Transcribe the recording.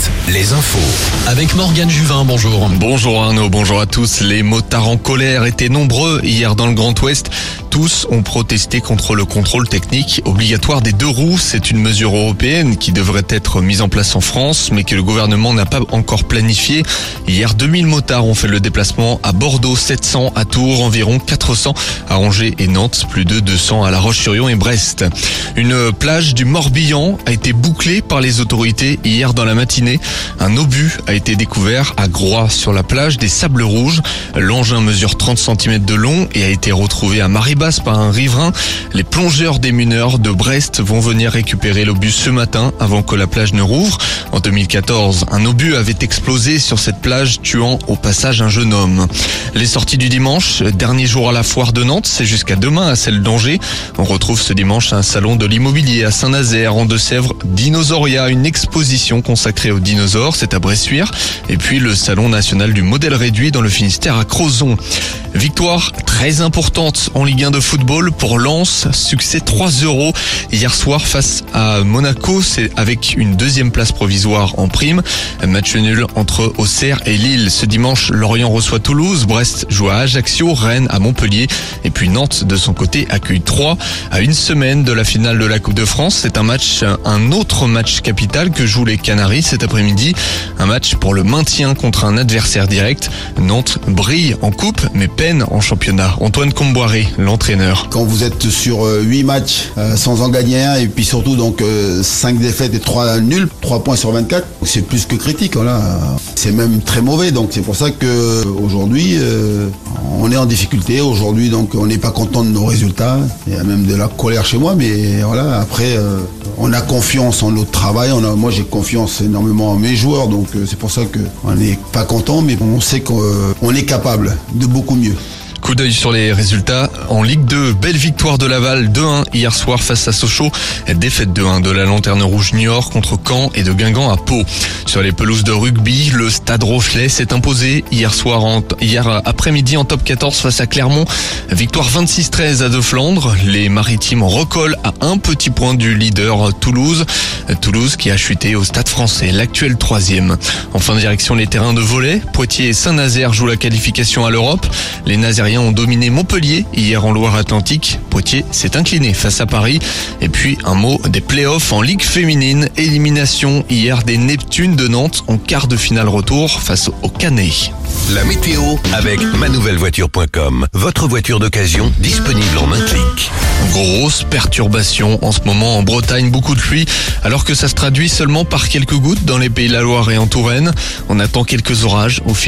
7, les infos. Avec Morgane Juvin, bonjour. Bonjour Arnaud, bonjour à tous. Les motards en colère étaient nombreux hier dans le Grand Ouest. Tous ont protesté contre le contrôle technique obligatoire des deux roues. C'est une mesure européenne qui devrait être mise en place en France, mais que le gouvernement n'a pas encore planifié. Hier, 2000 motards ont fait le déplacement à Bordeaux, 700 à Tours, environ 400 à Angers et Nantes, plus de 200 à La Roche-sur-Yon et Brest. Une plage du Morbihan a été bouclée par les autorités hier dans la matinée. Un obus a été découvert à Groix sur la plage des Sables Rouges. L'engin mesure 30 cm de long et a été retrouvé à Maribor par un riverain. Les plongeurs des mineurs de Brest vont venir récupérer l'obus ce matin avant que la plage ne rouvre. En 2014, un obus avait explosé sur cette plage tuant au passage un jeune homme. Les sorties du dimanche, dernier jour à la foire de Nantes, c'est jusqu'à demain à celle d'Angers. On retrouve ce dimanche un salon de l'immobilier à Saint-Nazaire en Deux-Sèvres, Dinosauria, une exposition consacrée aux dinosaures, c'est à Bressuire. Et puis le salon national du modèle réduit dans le Finistère à Crozon. Victoire très importante en Ligue 1 de football pour Lens. Succès 3-0 hier soir face à Monaco. C'est avec une deuxième place provisoire en prime. match nul entre Auxerre et Lille. Ce dimanche, Lorient reçoit Toulouse. Brest joue à Ajaccio. Rennes à Montpellier. Et puis Nantes, de son côté, accueille 3 à une semaine de la finale de la Coupe de France. C'est un match, un autre match capital que jouent les Canaries après-midi. Un match pour le maintien contre un adversaire direct. Nantes brille en coupe, mais peine en championnat. Antoine Comboiré, l'entraîneur. Quand vous êtes sur 8 euh, matchs euh, sans en gagner un et puis surtout donc 5 euh, défaites et 3 nuls, 3 points sur 24, c'est plus que critique. C'est même très mauvais. Donc c'est pour ça que aujourd'hui on est en difficulté. Aujourd'hui donc on n'est pas content de nos résultats. Il y a même de la colère chez moi, mais voilà. Après on a confiance en notre travail. Moi j'ai confiance énormément mes joueurs, donc c'est pour ça qu'on n'est pas content, mais on sait qu'on est capable de beaucoup mieux. Coup d'œil sur les résultats. En Ligue 2, belle victoire de Laval 2-1 hier soir face à Sochaux. Défaite 2-1 de la Lanterne Rouge Niort contre Caen et de Guingamp à Pau. Sur les pelouses de rugby, le Stade Rochelet s'est imposé hier soir, en, hier après-midi en top 14 face à Clermont. Victoire 26-13 à De Flandre. Les Maritimes recollent à un petit point du leader Toulouse. Toulouse qui a chuté au Stade français, l'actuel troisième. Enfin, direction les terrains de volet. Poitiers et Saint-Nazaire jouent la qualification à l'Europe. Les Nazériens ont dominé Montpellier hier en Loire-Atlantique. Poitiers s'est incliné face à Paris. Et puis un mot des playoffs en Ligue féminine. Élimination hier des Neptunes de Nantes en quart de finale retour face au Canet. La météo avec manouvellevoiture.com. Votre voiture d'occasion disponible en un clic. Grosse perturbation en ce moment en Bretagne, beaucoup de pluie, alors que ça se traduit seulement par quelques gouttes dans les pays de la Loire et en Touraine. On attend quelques orages au fil